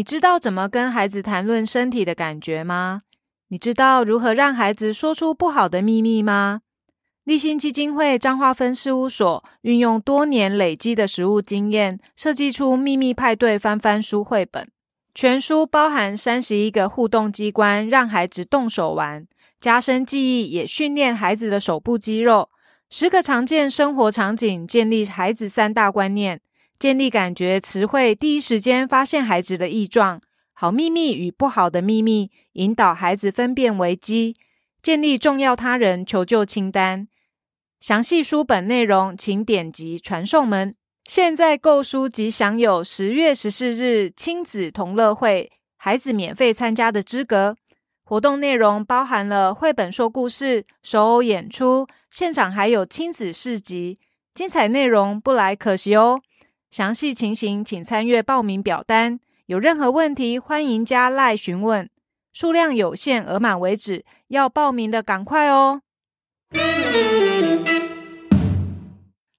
你知道怎么跟孩子谈论身体的感觉吗？你知道如何让孩子说出不好的秘密吗？立新基金会彰化分事务所运用多年累积的实务经验，设计出《秘密派对翻翻书》绘本。全书包含三十一个互动机关，让孩子动手玩，加深记忆，也训练孩子的手部肌肉。十个常见生活场景，建立孩子三大观念。建立感觉词汇，第一时间发现孩子的异状，好秘密与不好的秘密，引导孩子分辨危机。建立重要他人求救清单。详细书本内容，请点击传送门。现在购书即享有十月十四日亲子同乐会，孩子免费参加的资格。活动内容包含了绘本说故事、手偶演出，现场还有亲子市集，精彩内容不来可惜哦。详细情形请参阅报名表单。有任何问题，欢迎加赖询问。数量有限，额满为止。要报名的赶快哦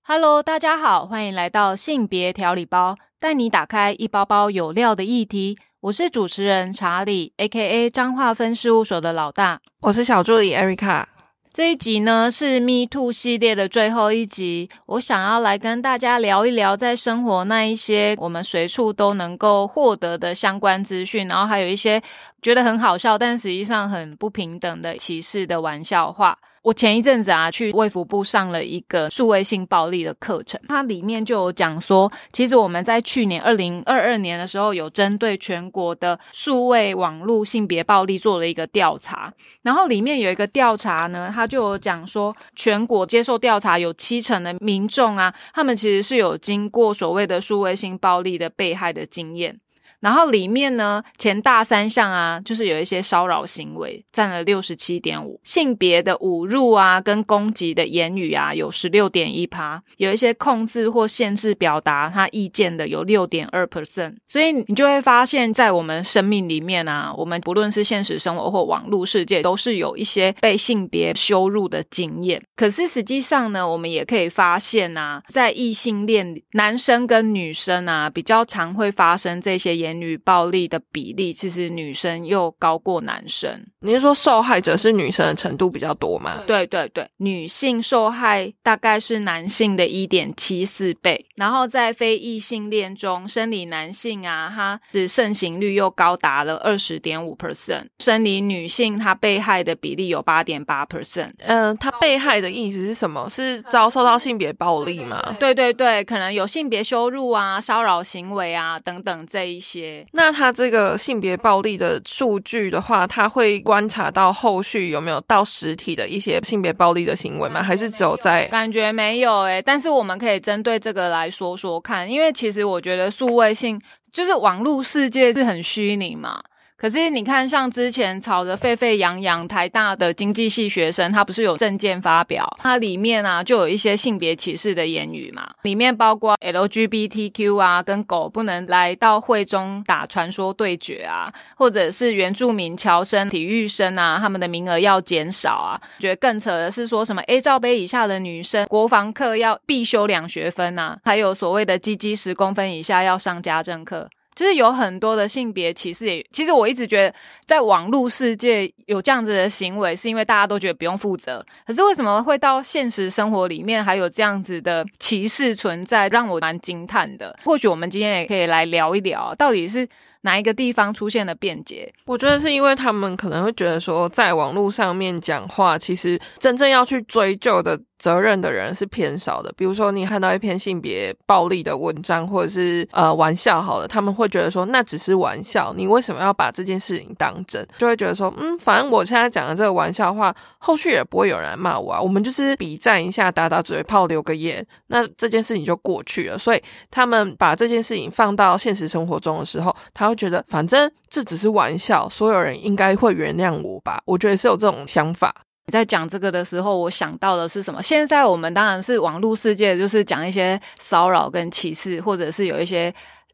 ！Hello，大家好，欢迎来到性别调理包，带你打开一包包有料的议题。我是主持人查理，A.K.A. 彰化分事务所的老大。我是小助理 Erica。这一集呢是 Me Too 系列的最后一集，我想要来跟大家聊一聊在生活那一些我们随处都能够获得的相关资讯，然后还有一些觉得很好笑，但实际上很不平等的歧视的玩笑话。我前一阵子啊，去卫福部上了一个数位性暴力的课程，它里面就有讲说，其实我们在去年二零二二年的时候，有针对全国的数位网络性别暴力做了一个调查，然后里面有一个调查呢，它就有讲说，全国接受调查有七成的民众啊，他们其实是有经过所谓的数位性暴力的被害的经验。然后里面呢，前大三项啊，就是有一些骚扰行为，占了六十七点五；性别的侮辱啊，跟攻击的言语啊，有十六点一趴；有一些控制或限制表达他意见的，有六点二 percent。所以你就会发现，在我们生命里面啊，我们不论是现实生活或网络世界，都是有一些被性别羞辱的经验。可是实际上呢，我们也可以发现啊，在异性恋男生跟女生啊，比较常会发生这些言。女暴力的比例，其实女生又高过男生。你是说受害者是女生的程度比较多吗？对对对，女性受害大概是男性的一点七四倍。然后在非异性恋中，生理男性啊，他的盛行率又高达了二十点五 percent。生理女性她被害的比例有八点八 percent。嗯，她被害的意思是什么？是遭受到性别暴力吗？对对对，可能有性别羞辱啊、骚扰行为啊等等这一些。那他这个性别暴力的数据的话，他会观察到后续有没有到实体的一些性别暴力的行为吗？还是只有在感觉没有诶，但是我们可以针对这个来说说看，因为其实我觉得数位性就是网络世界是很虚拟嘛。可是你看，像之前吵得沸沸扬扬，台大的经济系学生，他不是有证件发表，它里面啊就有一些性别歧视的言语嘛，里面包括 LGBTQ 啊，跟狗不能来到会中打传说对决啊，或者是原住民侨生、体育生啊，他们的名额要减少啊。觉得更扯的是说什么 A 罩杯以下的女生国防课要必修两学分啊，还有所谓的鸡鸡十公分以下要上家政课。就是有很多的性别歧视，也其实我一直觉得，在网络世界有这样子的行为，是因为大家都觉得不用负责。可是为什么会到现实生活里面还有这样子的歧视存在，让我蛮惊叹的。或许我们今天也可以来聊一聊，到底是哪一个地方出现了便捷？我觉得是因为他们可能会觉得说，在网络上面讲话，其实真正要去追究的。责任的人是偏少的，比如说你看到一篇性别暴力的文章，或者是呃玩笑好了，他们会觉得说那只是玩笑，你为什么要把这件事情当真？就会觉得说，嗯，反正我现在讲的这个玩笑话，后续也不会有人骂我啊，我们就是比战一下，打打嘴炮，留个言，那这件事情就过去了。所以他们把这件事情放到现实生活中的时候，他会觉得反正这只是玩笑，所有人应该会原谅我吧？我觉得是有这种想法。你在讲这个的时候，我想到的是什么？现在我们当然是网络世界，就是讲一些骚扰跟歧视，或者是有一些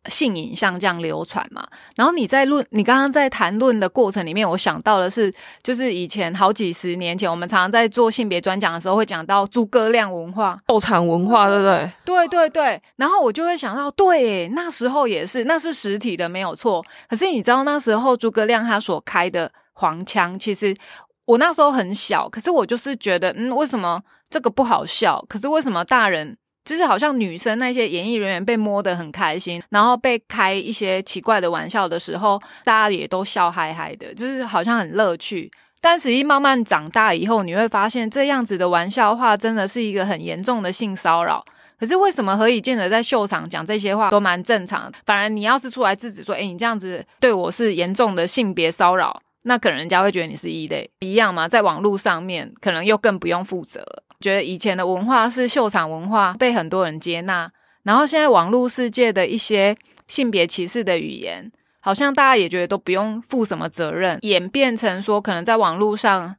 性影像这样流传嘛。然后你在论，你刚刚在谈论的过程里面，我想到的是，就是以前好几十年前，我们常常在做性别专讲的时候，会讲到诸葛亮文化、斗场文化，对不对？对对对。然后我就会想到，对，那时候也是，那是实体的，没有错。可是你知道那时候诸葛亮他所开的黄腔，其实我那时候很小，可是我就是觉得，嗯，为什么这个不好笑？可是为什么大人？就是好像女生那些演艺人员被摸得很开心，然后被开一些奇怪的玩笑的时候，大家也都笑嗨嗨的，就是好像很乐趣。但实际慢慢长大以后，你会发现这样子的玩笑话真的是一个很严重的性骚扰。可是为什么何以见得在秀场讲这些话都蛮正常？反而你要是出来制止说，哎，你这样子对我是严重的性别骚扰，那可能人家会觉得你是异类一样嘛？在网络上面，可能又更不用负责。觉得以前的文化是秀场文化，被很多人接纳。然后现在网络世界的一些性别歧视的语言，好像大家也觉得都不用负什么责任，演变成说，可能在网络上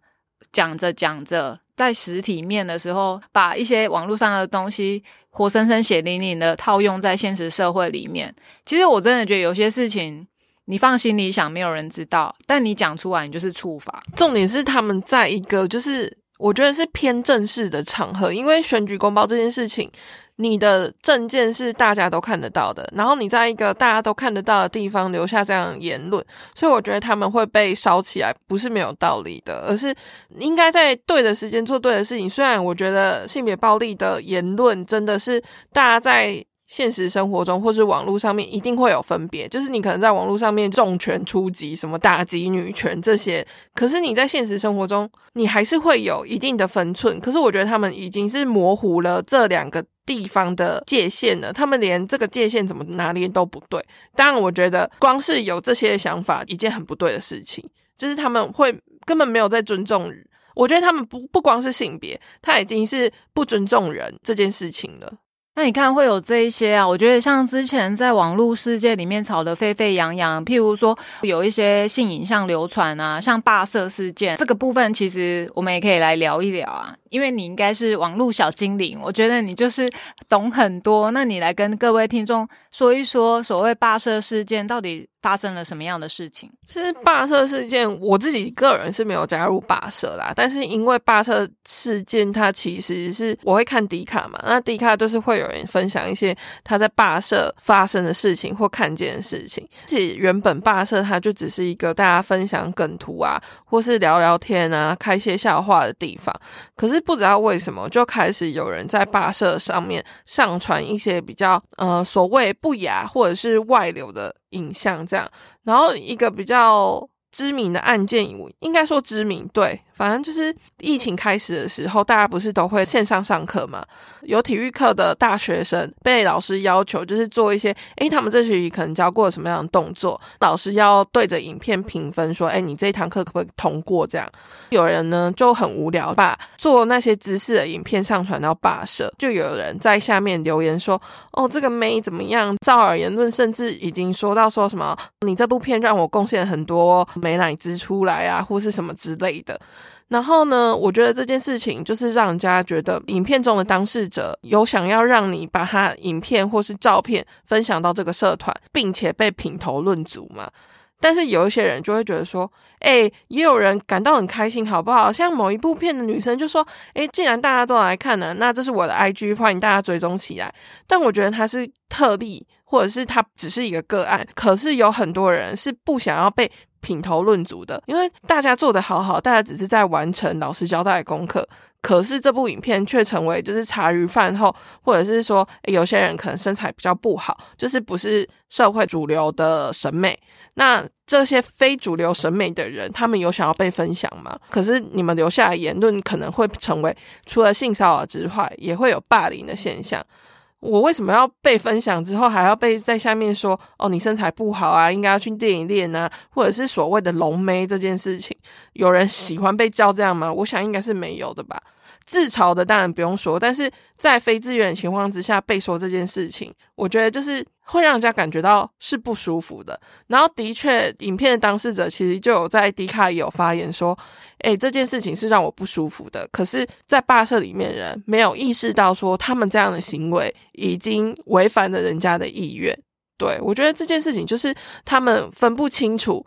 讲着讲着，在实体面的时候，把一些网络上的东西活生生血淋淋的套用在现实社会里面。其实我真的觉得有些事情，你放心里想，没有人知道，但你讲出来，你就是处罚。重点是他们在一个就是。我觉得是偏正式的场合，因为选举公报这件事情，你的证件是大家都看得到的，然后你在一个大家都看得到的地方留下这样言论，所以我觉得他们会被烧起来，不是没有道理的，而是应该在对的时间做对的事情。虽然我觉得性别暴力的言论真的是大家在。现实生活中或是网络上面一定会有分别，就是你可能在网络上面重拳出击，什么打击女权这些，可是你在现实生活中，你还是会有一定的分寸。可是我觉得他们已经是模糊了这两个地方的界限了，他们连这个界限怎么拿捏都不对。当然，我觉得光是有这些想法，一件很不对的事情，就是他们会根本没有在尊重。我觉得他们不不光是性别，他已经是不尊重人这件事情了。那你看会有这一些啊？我觉得像之前在网络世界里面吵得沸沸扬扬，譬如说有一些性影像流传啊，像霸社事件这个部分，其实我们也可以来聊一聊啊。因为你应该是网络小精灵，我觉得你就是懂很多。那你来跟各位听众说一说，所谓霸社事件到底发生了什么样的事情？其实霸社事件，我自己个人是没有加入霸社啦。但是因为霸社事件，它其实是我会看迪卡嘛，那迪卡就是会有人分享一些他在霸社发生的事情或看见的事情。其实原本霸社它就只是一个大家分享梗图啊，或是聊聊天啊，开些笑话的地方。可是不知道为什么，就开始有人在霸社上面上传一些比较呃所谓不雅或者是外流的影像，这样，然后一个比较。知名的案件，应该说知名，对，反正就是疫情开始的时候，大家不是都会线上上课嘛？有体育课的大学生被老师要求，就是做一些，诶，他们这学期可能教过什么样的动作，老师要对着影片评分，说，诶，你这一堂课可不可以通过？这样，有人呢就很无聊，把做那些姿势的影片上传到霸社，就有人在下面留言说，哦，这个妹怎么样？照耳言论，甚至已经说到说什么，你这部片让我贡献很多。美奶汁出来啊，或是什么之类的。然后呢，我觉得这件事情就是让人家觉得，影片中的当事者有想要让你把他影片或是照片分享到这个社团，并且被品头论足嘛。但是有一些人就会觉得说，哎，也有人感到很开心，好不好？像某一部片的女生就说，哎，既然大家都来看呢，那这是我的 IG，欢迎大家追踪起来。但我觉得他是特例，或者是它只是一个个案。可是有很多人是不想要被。品头论足的，因为大家做的好好，大家只是在完成老师交代的功课，可是这部影片却成为就是茶余饭后，或者是说有些人可能身材比较不好，就是不是社会主流的审美。那这些非主流审美的人，他们有想要被分享吗？可是你们留下的言论可能会成为除了性骚扰之外，也会有霸凌的现象。我为什么要被分享之后还要被在下面说哦你身材不好啊，应该要去练一练啊，或者是所谓的龙妹这件事情，有人喜欢被叫这样吗？我想应该是没有的吧。自嘲的当然不用说，但是在非自愿的情况之下被说这件事情，我觉得就是会让人家感觉到是不舒服的。然后的确，影片的当事者其实就有在迪卡也有发言说，诶，这件事情是让我不舒服的。可是，在霸社里面人没有意识到说，他们这样的行为已经违反了人家的意愿。对我觉得这件事情就是他们分不清楚。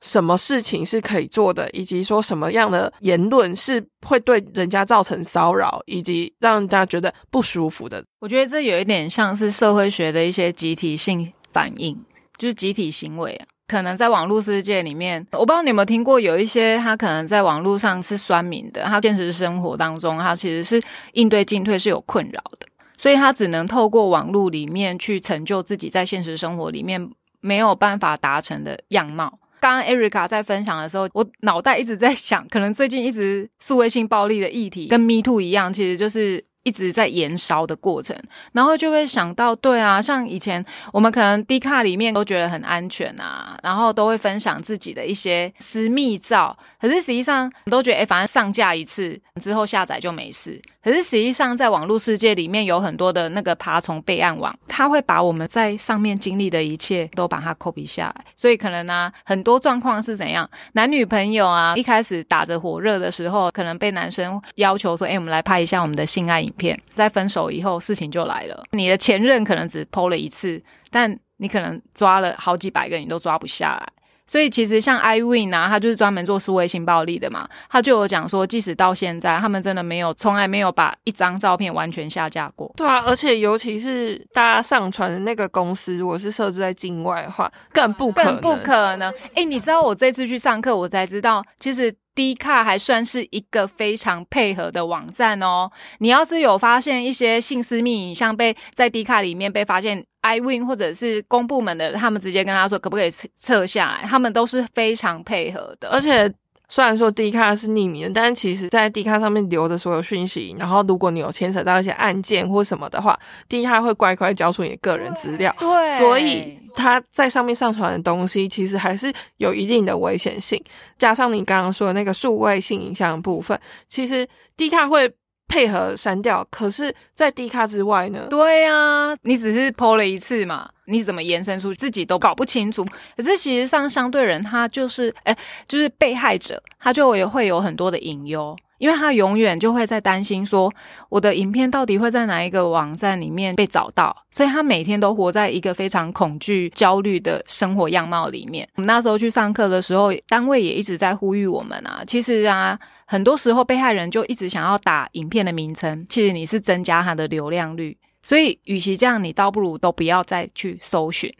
什么事情是可以做的，以及说什么样的言论是会对人家造成骚扰，以及让人家觉得不舒服的。我觉得这有一点像是社会学的一些集体性反应，就是集体行为啊。可能在网络世界里面，我不知道你有没有听过，有一些他可能在网络上是酸民的，他现实生活当中他其实是应对进退是有困扰的，所以他只能透过网络里面去成就自己在现实生活里面没有办法达成的样貌。刚刚 Erica 在分享的时候，我脑袋一直在想，可能最近一直数位性暴力的议题跟 Me Too 一样，其实就是一直在延烧的过程，然后就会想到，对啊，像以前我们可能 D 卡里面都觉得很安全啊，然后都会分享自己的一些私密照，可是实际上都觉得，哎，反正上架一次之后下载就没事。可是实际上，在网络世界里面有很多的那个爬虫备案网，它会把我们在上面经历的一切都把它 copy 下来。所以可能呢，很多状况是怎样？男女朋友啊，一开始打着火热的时候，可能被男生要求说：“哎，我们来拍一下我们的性爱影片。”在分手以后，事情就来了。你的前任可能只 PO 了一次，但你可能抓了好几百个，你都抓不下来。所以其实像 iWin 啊，他就是专门做数位性暴力的嘛，他就有讲说，即使到现在，他们真的没有，从来没有把一张照片完全下架过。对啊，而且尤其是大家上传的那个公司，如果是设置在境外的话，更不可更不可能。哎，你知道我这次去上课，我才知道，其实 D 卡还算是一个非常配合的网站哦。你要是有发现一些性私密影像被在 D 卡里面被发现。iWin 或者是公部门的，他们直接跟他说可不可以撤下来，他们都是非常配合的。而且虽然说 D 卡是匿名的，但是其实在 D 卡上面留的所有讯息，然后如果你有牵扯到一些案件或什么的话，D 卡会乖乖交出你的个人资料。对，所以他在上面上传的东西，其实还是有一定的危险性。加上你刚刚说的那个数位性影像部分，其实 D 卡会。配合删掉，可是，在低卡之外呢？对呀，你只是剖了一次嘛，你怎么延伸出自己都搞不清楚？可是，其实上相对人他就是，哎，就是被害者，他就也会有很多的隐忧。因为他永远就会在担心说，我的影片到底会在哪一个网站里面被找到，所以他每天都活在一个非常恐惧、焦虑的生活样貌里面。我们那时候去上课的时候，单位也一直在呼吁我们啊，其实啊，很多时候被害人就一直想要打影片的名称，其实你是增加他的流量率，所以与其这样，你倒不如都不要再去搜寻，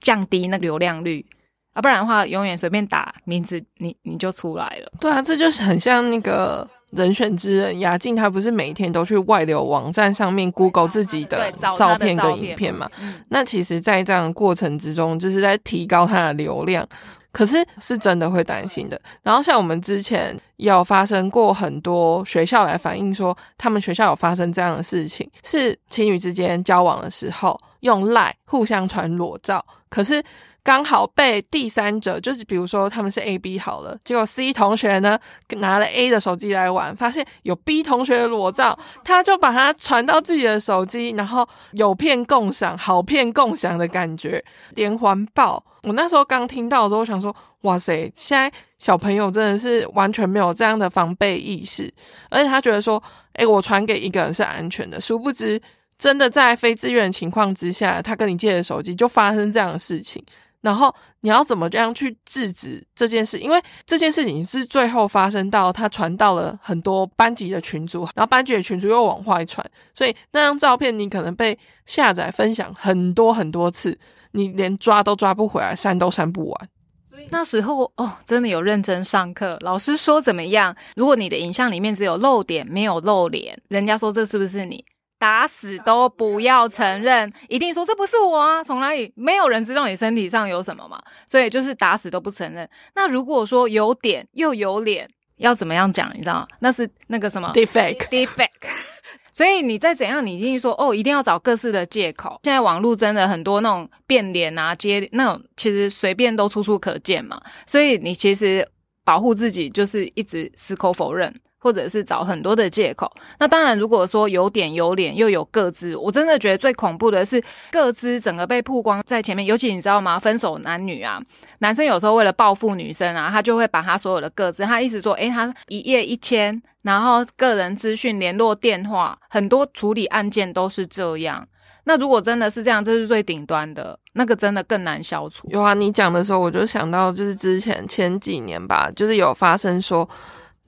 降低那流量率。啊，不然的话，永远随便打名字，你你就出来了。对啊，这就是很像那个人选之人雅静，他不是每天都去外流网站上面 Google 自己的照片跟影片嘛？那其实，在这样过程之中，就是在提高他的流量。可是是真的会担心的。然后像我们之前有发生过很多学校来反映说，他们学校有发生这样的事情，是情侣之间交往的时候用赖互相传裸照，可是。刚好被第三者，就是比如说他们是 A、B 好了，结果 C 同学呢拿了 A 的手机来玩，发现有 B 同学的裸照，他就把它传到自己的手机，然后有片共享，好片共享的感觉，连环爆。我那时候刚听到的时候，我想说，哇塞，现在小朋友真的是完全没有这样的防备意识，而且他觉得说，诶，我传给一个人是安全的，殊不知真的在非自愿情况之下，他跟你借的手机就发生这样的事情。然后你要怎么这样去制止这件事？因为这件事情是最后发生到他传到了很多班级的群组，然后班级的群组又往外传，所以那张照片你可能被下载分享很多很多次，你连抓都抓不回来，删都删不完。所以那时候哦，真的有认真上课，老师说怎么样？如果你的影像里面只有露点没有露脸，人家说这是不是你？打死都不要承认，一定说这不是我啊！从哪里？没有人知道你身体上有什么嘛，所以就是打死都不承认。那如果说有点又有脸，要怎么样讲？你知道那是那个什么？defect，defect。所以你再怎样，你一定说哦，一定要找各式的借口。现在网络真的很多那种变脸啊、接那种，其实随便都处处可见嘛。所以你其实保护自己，就是一直矢口否认。或者是找很多的借口。那当然，如果说有点有脸又有个资，我真的觉得最恐怖的是个资整个被曝光在前面。尤其你知道吗？分手男女啊，男生有时候为了报复女生啊，他就会把他所有的个资，他意思说，诶，他一夜一千，然后个人资讯、联络电话，很多处理案件都是这样。那如果真的是这样，这是最顶端的，那个真的更难消除。有啊，你讲的时候我就想到，就是之前前几年吧，就是有发生说。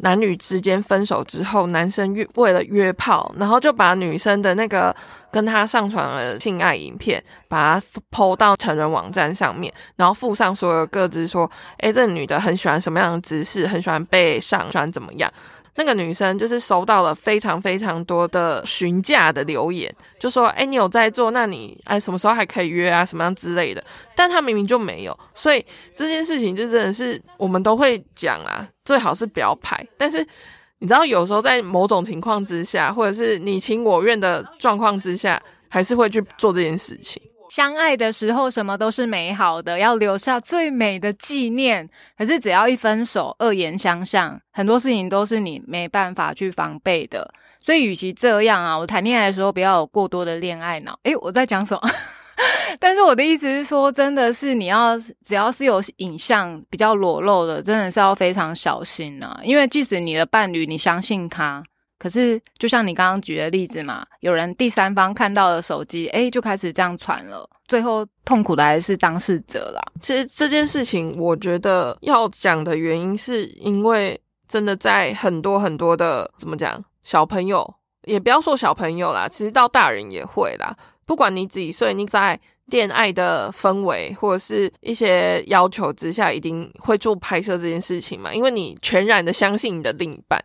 男女之间分手之后，男生约为了约炮，然后就把女生的那个跟他上传的性爱影片，把它抛到成人网站上面，然后附上所有各自说，诶，这女的很喜欢什么样的姿势，很喜欢被上，喜欢怎么样。那个女生就是收到了非常非常多的询价的留言，就说：“哎，你有在做？那你哎什么时候还可以约啊？什么样之类的？”但她明明就没有，所以这件事情就真的是我们都会讲啊，最好是不要拍。但是你知道，有时候在某种情况之下，或者是你情我愿的状况之下，还是会去做这件事情。相爱的时候，什么都是美好的，要留下最美的纪念。可是只要一分手，恶言相向，很多事情都是你没办法去防备的。所以，与其这样啊，我谈恋爱的时候不要有过多的恋爱脑。诶，我在讲什么？但是我的意思是说，真的是你要只要是有影像比较裸露的，真的是要非常小心呐。因为即使你的伴侣，你相信他。可是，就像你刚刚举的例子嘛，有人第三方看到了手机，哎，就开始这样传了，最后痛苦的还是当事者啦。其实这件事情，我觉得要讲的原因，是因为真的在很多很多的怎么讲，小朋友也不要说小朋友啦，其实到大人也会啦。不管你几岁，你在恋爱的氛围或者是一些要求之下，一定会做拍摄这件事情嘛，因为你全然的相信你的另一半。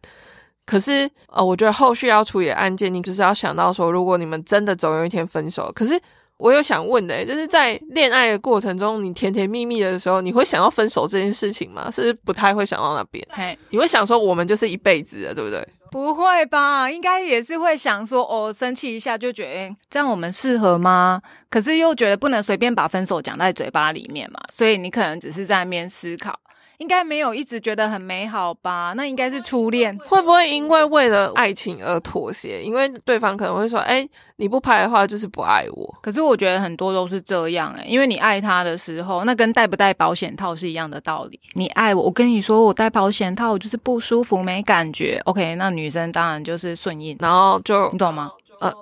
可是，呃，我觉得后续要处理案件，你就是要想到说，如果你们真的总有一天分手，可是我有想问的，就是在恋爱的过程中，你甜甜蜜蜜的时候，你会想要分手这件事情吗？是不太会想到那边，你会想说我们就是一辈子的，对不对？不会吧？应该也是会想说，哦，生气一下就觉得这样我们适合吗？可是又觉得不能随便把分手讲在嘴巴里面嘛，所以你可能只是在那边思考。应该没有一直觉得很美好吧？那应该是初恋，会不会因为为了爱情而妥协？因为对方可能会说：“哎，你不拍的话就是不爱我。”可是我觉得很多都是这样哎，因为你爱他的时候，那跟戴不戴保险套是一样的道理。你爱我，我跟你说我戴保险套我就是不舒服没感觉。OK，那女生当然就是顺应，然后就你懂吗？呃，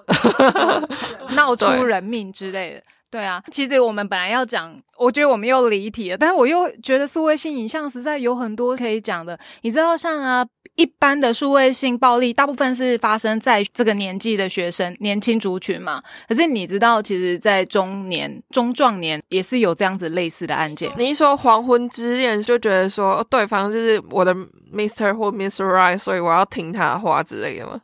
闹出人命之类的。对啊，其实我们本来要讲，我觉得我们又离题了，但是我又觉得数位性影像实在有很多可以讲的。你知道，像啊，一般的数位性暴力，大部分是发生在这个年纪的学生、年轻族群嘛。可是你知道，其实，在中年、中壮年也是有这样子类似的案件。你一说黄昏之恋，就觉得说对方就是我的 Mister 或 Miss Right，所以我要听他的话之类的吗？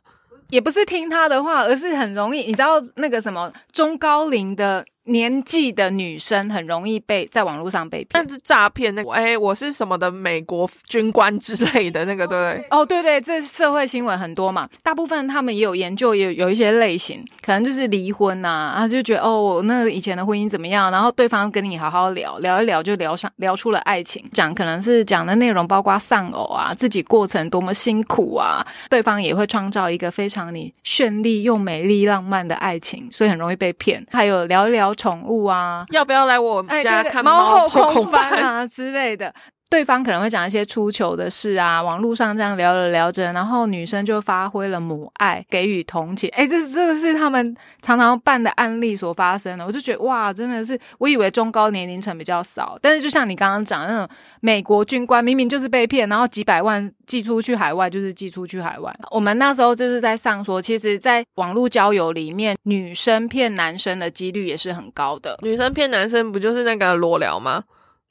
也不是听他的话，而是很容易，你知道那个什么中高龄的。年纪的女生很容易被在网络上被骗，那是诈骗。那哎，我是什么的美国军官之类的那个，对不对？哦，对对，这社会新闻很多嘛。大部分他们也有研究，有有一些类型，可能就是离婚呐，啊，就觉得哦，那以前的婚姻怎么样？然后对方跟你好好聊聊一聊，就聊上聊出了爱情，讲可能是讲的内容包括丧偶啊，自己过程多么辛苦啊，对方也会创造一个非常你绚丽又美丽浪漫的爱情，所以很容易被骗。还有聊一聊。宠物啊，要不要来我们家看猫后空翻啊之类的？对方可能会讲一些出糗的事啊，网络上这样聊着聊着，然后女生就发挥了母爱，给予同情。哎，这这个是他们常常办的案例所发生的，我就觉得哇，真的是，我以为中高年龄层比较少，但是就像你刚刚讲那种美国军官，明明就是被骗，然后几百万寄出去海外，就是寄出去海外。我们那时候就是在上说，其实，在网络交友里面，女生骗男生的几率也是很高的。女生骗男生不就是那个裸聊吗？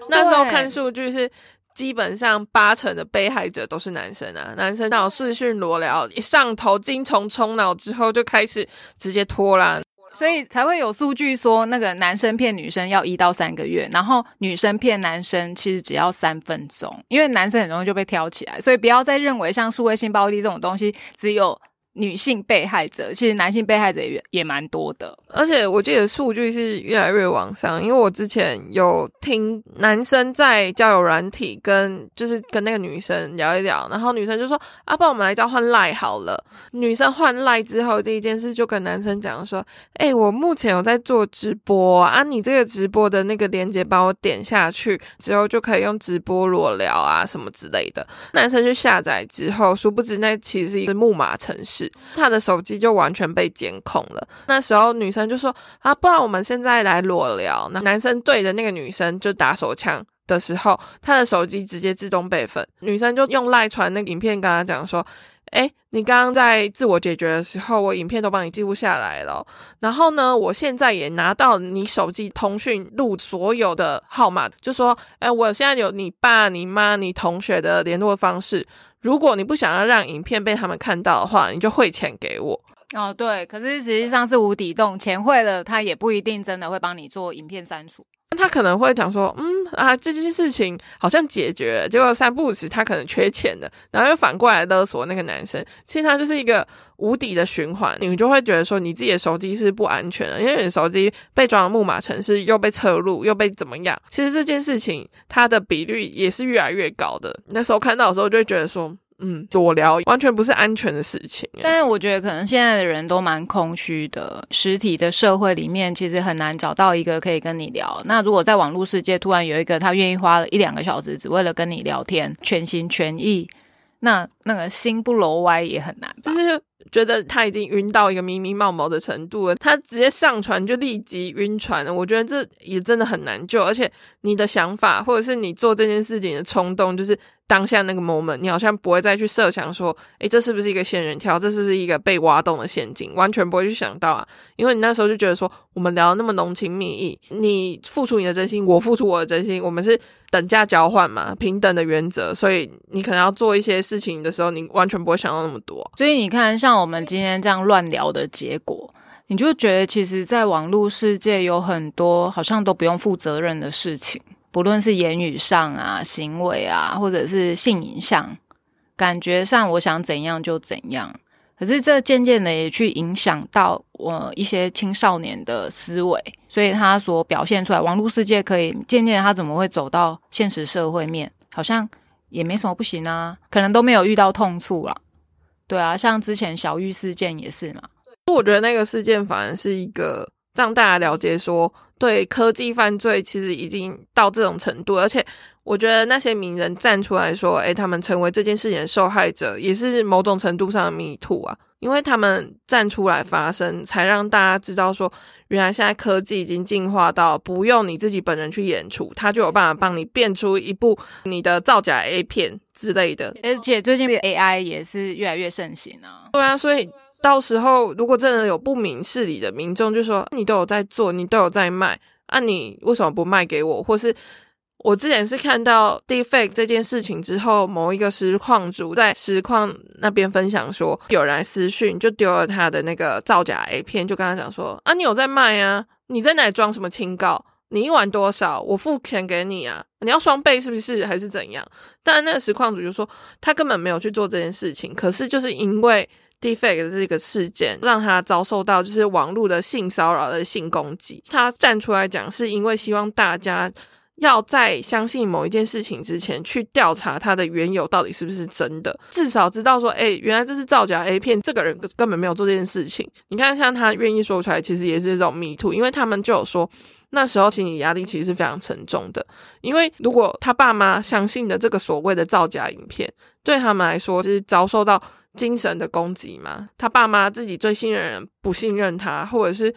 那时候看数据是，基本上八成的被害者都是男生啊，男生到视讯裸聊一上头，精虫冲脑之后就开始直接拖啦，所以才会有数据说，那个男生骗女生要一到三个月，然后女生骗男生其实只要三分钟，因为男生很容易就被挑起来，所以不要再认为像数位性暴力这种东西只有。女性被害者其实男性被害者也也蛮多的，而且我记得数据是越来越往上。因为我之前有听男生在交友软体跟就是跟那个女生聊一聊，然后女生就说：“啊，不我们来交换赖好了。”女生换赖之后，第一件事就跟男生讲说：“哎，我目前有在做直播啊，你这个直播的那个链接帮我点下去之后，就可以用直播裸聊啊什么之类的。”男生去下载之后，殊不知那其实是一个木马城市。他的手机就完全被监控了。那时候女生就说啊，不然我们现在来裸聊。那男生对着那个女生就打手枪的时候，他的手机直接自动备份，女生就用赖传那个影片跟他讲说。哎，你刚刚在自我解决的时候，我影片都帮你记录下来了。然后呢，我现在也拿到你手机通讯录所有的号码，就说，哎，我现在有你爸、你妈、你同学的联络方式。如果你不想要让影片被他们看到的话，你就汇钱给我。哦，对，可是实际上是无底洞，钱汇了，他也不一定真的会帮你做影片删除。他可能会讲说，嗯啊，这件事情好像解决了，结果三不五时他可能缺钱的，然后又反过来勒索那个男生。其实他就是一个无底的循环，你就会觉得说，你自己的手机是不安全的，因为你手机被装了木马程式，又被侧录，又被怎么样？其实这件事情它的比率也是越来越高的。那时候看到的时候，就会觉得说。嗯，就我聊完全不是安全的事情。但是我觉得可能现在的人都蛮空虚的，实体的社会里面其实很难找到一个可以跟你聊。那如果在网络世界突然有一个他愿意花了一两个小时，只为了跟你聊天，全心全意，那那个心不楼歪也很难。就是觉得他已经晕到一个迷迷冒冒的程度了，他直接上船就立即晕船了。我觉得这也真的很难救，而且你的想法或者是你做这件事情的冲动，就是。当下那个 moment，你好像不会再去设想说，诶，这是不是一个仙人跳？这是不是一个被挖洞的陷阱？完全不会去想到啊，因为你那时候就觉得说，我们聊那么浓情蜜意，你付出你的真心，我付出我的真心，我们是等价交换嘛，平等的原则。所以你可能要做一些事情的时候，你完全不会想到那么多。所以你看，像像我们今天这样乱聊的结果，你就觉得其实，在网络世界有很多好像都不用负责任的事情。不论是言语上啊、行为啊，或者是性影像，感觉上我想怎样就怎样。可是这渐渐的也去影响到我一些青少年的思维，所以他所表现出来，网络世界可以渐渐他怎么会走到现实社会面，好像也没什么不行啊，可能都没有遇到痛处了。对啊，像之前小玉事件也是嘛。我觉得那个事件反而是一个让大家了解说。对科技犯罪其实已经到这种程度，而且我觉得那些名人站出来说，诶，他们成为这件事情的受害者，也是某种程度上的迷途啊，因为他们站出来发声，才让大家知道说，原来现在科技已经进化到不用你自己本人去演出，他就有办法帮你变出一部你的造假 A 片之类的。而且最近的 AI 也是越来越盛行啊。对啊，所以。到时候，如果真的有不明事理的民众，就说你都有在做，你都有在卖，啊，你为什么不卖给我？或是我之前是看到 Deepfake 这件事情之后，某一个实况主在实况那边分享说，有人来私讯就丢了他的那个造假 A 片，就跟他讲说，啊，你有在卖啊？你在哪里装什么清告？你一晚多少？我付钱给你啊？你要双倍是不是？还是怎样？但那个实况主就说，他根本没有去做这件事情，可是就是因为。Defect 这个事件让他遭受到就是网络的性骚扰的性攻击，他站出来讲是因为希望大家要在相信某一件事情之前去调查它的缘由到底是不是真的，至少知道说，哎，原来这是造假 A 片，这个人根本没有做这件事情。你看，像他愿意说出来，其实也是一种迷途，因为他们就有说那时候心理压力其实是非常沉重的，因为如果他爸妈相信的这个所谓的造假影片，对他们来说是遭受到。精神的攻击嘛，他爸妈自己最信任人不信任他，或者是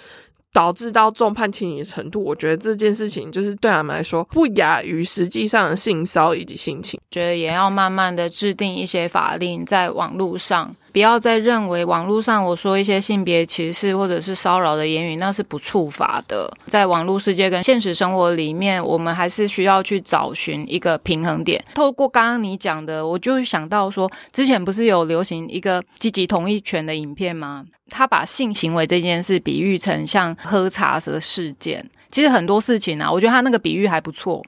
导致到众叛亲离的程度，我觉得这件事情就是对他们来说不亚于实际上的性骚以及性侵，觉得也要慢慢的制定一些法令在网络上。不要再认为网络上我说一些性别歧视或者是骚扰的言语，那是不触法的。在网络世界跟现实生活里面，我们还是需要去找寻一个平衡点。透过刚刚你讲的，我就想到说，之前不是有流行一个积极同意权的影片吗？他把性行为这件事比喻成像喝茶的事件。其实很多事情啊，我觉得他那个比喻还不错。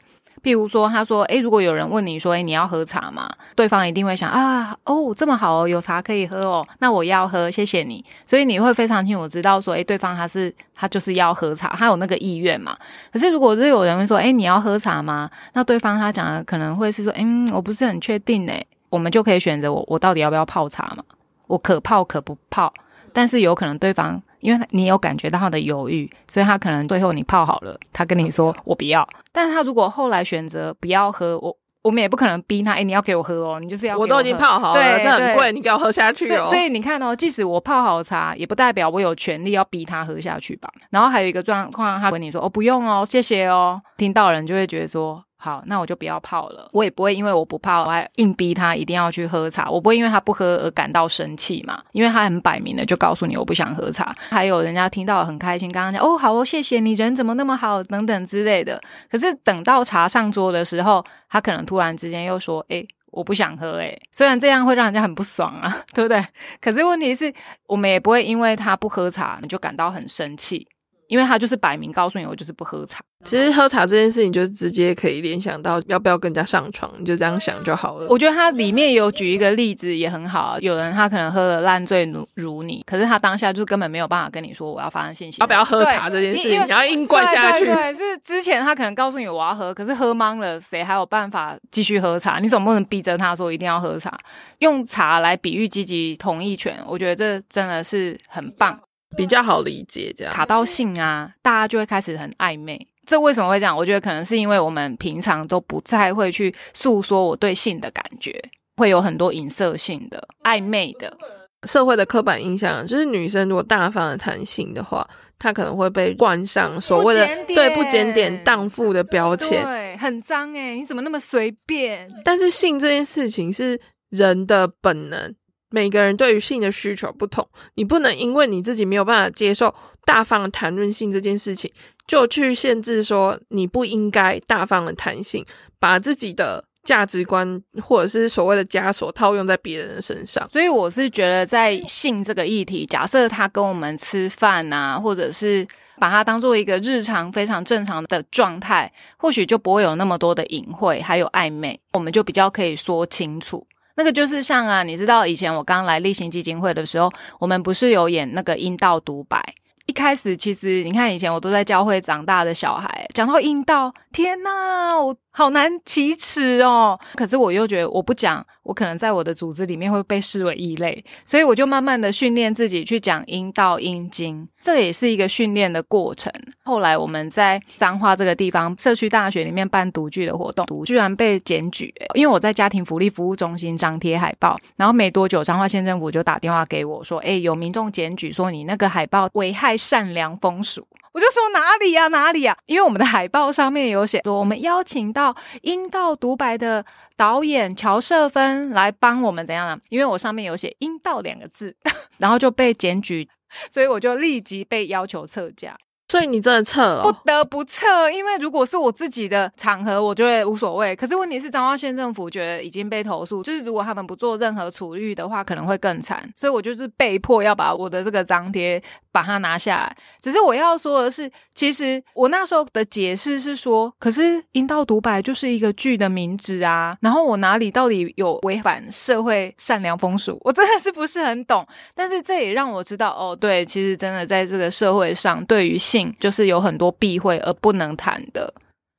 譬如说，他说：“诶，如果有人问你说，诶，你要喝茶吗？”对方一定会想：“啊，哦，这么好，有茶可以喝哦，那我要喝，谢谢你。”所以你会非常清楚知道说：“诶，对方他是他就是要喝茶，他有那个意愿嘛。”可是如果是有人会说：“诶，你要喝茶吗？”那对方他讲的可能会是说：“嗯，我不是很确定诶。”我们就可以选择我我到底要不要泡茶嘛？我可泡可不泡，但是有可能对方。因为你有感觉到他的犹豫，所以他可能最后你泡好了，他跟你说我不要。但是他如果后来选择不要喝，我我们也不可能逼他，哎，你要给我喝哦，你就是要我都已经泡好了，这很贵，你给我喝下去哦。所以你看哦，即使我泡好茶，也不代表我有权利要逼他喝下去吧。然后还有一个状况，他跟你说哦，不用哦，谢谢哦，听到人就会觉得说。好，那我就不要泡了。我也不会因为我不泡，我还硬逼他一定要去喝茶。我不会因为他不喝而感到生气嘛？因为他很摆明的就告诉你我不想喝茶。还有人家听到很开心，刚刚讲哦好哦谢谢你人怎么那么好等等之类的。可是等到茶上桌的时候，他可能突然之间又说哎我不想喝哎。虽然这样会让人家很不爽啊，对不对？可是问题是我们也不会因为他不喝茶你就感到很生气。因为他就是摆明告诉你，我就是不喝茶。其实喝茶这件事情，就是直接可以联想到要不要跟人家上床，你就这样想就好了。我觉得他里面有举一个例子也很好，有人他可能喝了烂醉如如你，可是他当下就根本没有办法跟你说我要发生性行为，要不要喝茶这件事情，你要硬灌下去。对，是之前他可能告诉你我要喝，可是喝懵了，谁还有办法继续喝茶？你总不能逼着他说一定要喝茶，用茶来比喻积极同意权，我觉得这真的是很棒。比较好理解，这样卡到性啊，大家就会开始很暧昧。这为什么会这样？我觉得可能是因为我们平常都不太会去诉说我对性的感觉，会有很多隐射性的暧昧的。社会的刻板印象就是女生如果大方的谈性的话，她可能会被冠上所谓的对不检点荡妇的标签，对，很脏哎，你怎么那么随便？但是性这件事情是人的本能。每个人对于性的需求不同，你不能因为你自己没有办法接受大方的谈论性这件事情，就去限制说你不应该大方的谈性，把自己的价值观或者是所谓的枷锁套用在别人的身上。所以我是觉得，在性这个议题，假设他跟我们吃饭啊，或者是把它当做一个日常非常正常的状态，或许就不会有那么多的隐晦还有暧昧，我们就比较可以说清楚。那个就是像啊，你知道以前我刚来例行基金会的时候，我们不是有演那个阴道独白？一开始其实你看以前我都在教会长大的小孩，讲到阴道，天哪，我。好难启齿哦，可是我又觉得我不讲，我可能在我的组织里面会被视为异类，所以我就慢慢的训练自己去讲阴道阴经，这也是一个训练的过程。后来我们在彰化这个地方社区大学里面办独剧的活动，居然被检举，因为我在家庭福利服务中心张贴海报，然后没多久彰化县政府就打电话给我说，哎，有民众检举说你那个海报危害善良风俗。我就说哪里呀哪里呀，因为我们的海报上面有写说，我们邀请到阴道独白的导演乔瑟芬来帮我们怎样呢？因为我上面有写阴道两个字，然后就被检举，所以我就立即被要求撤架。所以你真的撤了，不得不撤，因为如果是我自己的场合，我就会无所谓。可是问题是，彰化县政府觉得已经被投诉，就是如果他们不做任何处理的话，可能会更惨。所以我就是被迫要把我的这个张贴把它拿下来。只是我要说的是，其实我那时候的解释是说，可是阴道独白就是一个剧的名字啊，然后我哪里到底有违反社会善良风俗？我真的是不是很懂。但是这也让我知道，哦，对，其实真的在这个社会上，对于性。就是有很多避讳而不能谈的，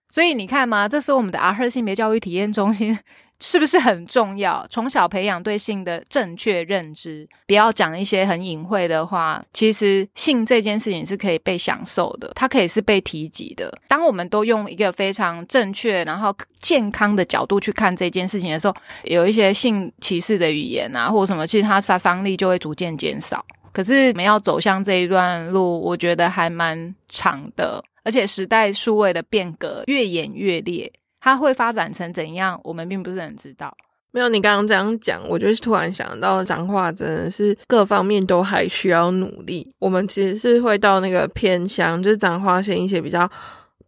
所以你看嘛，这是我们的阿赫性别教育体验中心，是不是很重要？从小培养对性的正确认知，不要讲一些很隐晦的话。其实性这件事情是可以被享受的，它可以是被提及的。当我们都用一个非常正确然后健康的角度去看这件事情的时候，有一些性歧视的语言啊，或者什么，其实它杀伤力就会逐渐减少。可是，我们要走向这一段路，我觉得还蛮长的，而且时代数位的变革越演越烈，它会发展成怎样，我们并不是很知道。没有你刚刚这样讲，我就是突然想到，脏话真的是各方面都还需要努力。我们其实是会到那个偏乡，就是彰化县一些比较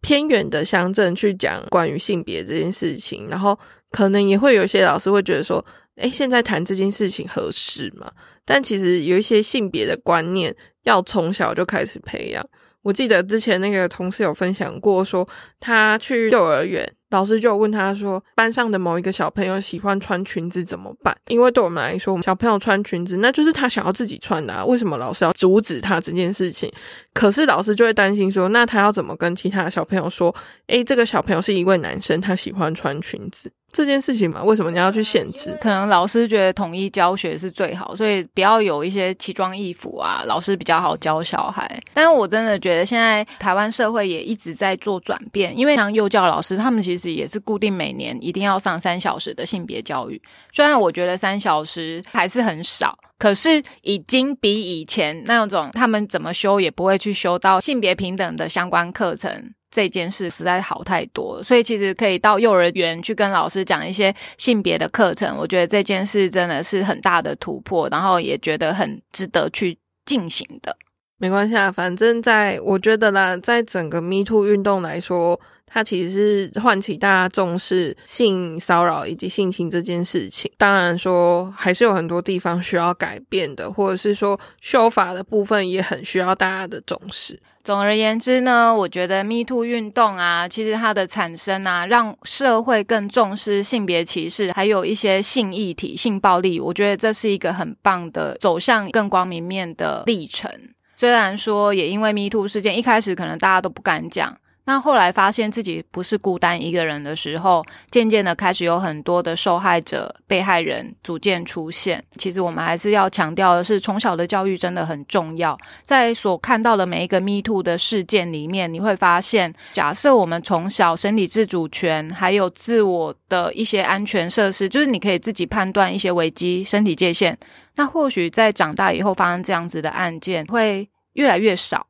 偏远的乡镇去讲关于性别这件事情，然后可能也会有些老师会觉得说。哎，现在谈这件事情合适吗？但其实有一些性别的观念要从小就开始培养。我记得之前那个同事有分享过，说他去幼儿园，老师就问他说，班上的某一个小朋友喜欢穿裙子怎么办？因为对我们来说，小朋友穿裙子那就是他想要自己穿的，啊为什么老师要阻止他这件事情？可是老师就会担心说，那他要怎么跟其他小朋友说？诶，这个小朋友是一位男生，他喜欢穿裙子。这件事情嘛？为什么你要去限制？可能老师觉得统一教学是最好，所以不要有一些奇装异服啊，老师比较好教小孩。但是我真的觉得现在台湾社会也一直在做转变，因为像幼教老师，他们其实也是固定每年一定要上三小时的性别教育。虽然我觉得三小时还是很少，可是已经比以前那种他们怎么修也不会去修到性别平等的相关课程。这件事实在好太多，所以其实可以到幼儿园去跟老师讲一些性别的课程。我觉得这件事真的是很大的突破，然后也觉得很值得去进行的。没关系啊，反正在我觉得啦，在整个 Me Too 运动来说。它其实是唤起大家重视性骚扰以及性侵这件事情。当然说，还是有很多地方需要改变的，或者是说修法的部分也很需要大家的重视。总而言之呢，我觉得 Me Too 运动啊，其实它的产生啊，让社会更重视性别歧视，还有一些性议题、性暴力。我觉得这是一个很棒的走向更光明面的历程。虽然说，也因为 Me Too 事件，一开始可能大家都不敢讲。那后来发现自己不是孤单一个人的时候，渐渐的开始有很多的受害者、被害人逐渐出现。其实我们还是要强调的是，从小的教育真的很重要。在所看到的每一个 Me Too 的事件里面，你会发现，假设我们从小身体自主权，还有自我的一些安全设施，就是你可以自己判断一些危机、身体界限，那或许在长大以后发生这样子的案件会越来越少。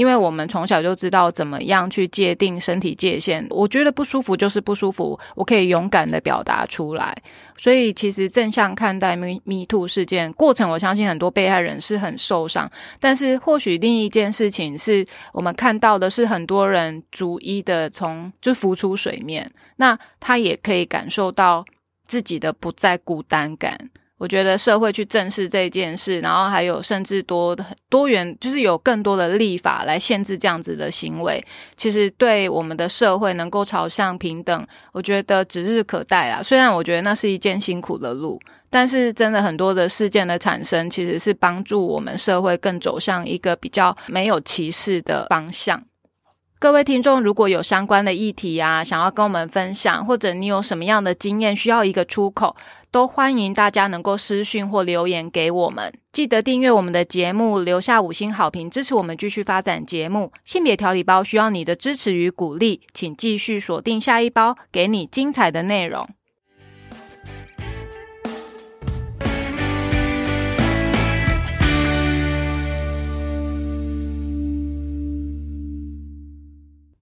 因为我们从小就知道怎么样去界定身体界限，我觉得不舒服就是不舒服，我可以勇敢的表达出来。所以其实正向看待 Me Me Too 事件过程，我相信很多被害人是很受伤，但是或许另一件事情是我们看到的是很多人逐一的从就浮出水面，那他也可以感受到自己的不再孤单感。我觉得社会去正视这件事，然后还有甚至多多元，就是有更多的立法来限制这样子的行为，其实对我们的社会能够朝向平等，我觉得指日可待啦。虽然我觉得那是一件辛苦的路，但是真的很多的事件的产生，其实是帮助我们社会更走向一个比较没有歧视的方向。各位听众，如果有相关的议题啊，想要跟我们分享，或者你有什么样的经验需要一个出口，都欢迎大家能够私讯或留言给我们。记得订阅我们的节目，留下五星好评，支持我们继续发展节目。性别调理包需要你的支持与鼓励，请继续锁定下一包，给你精彩的内容。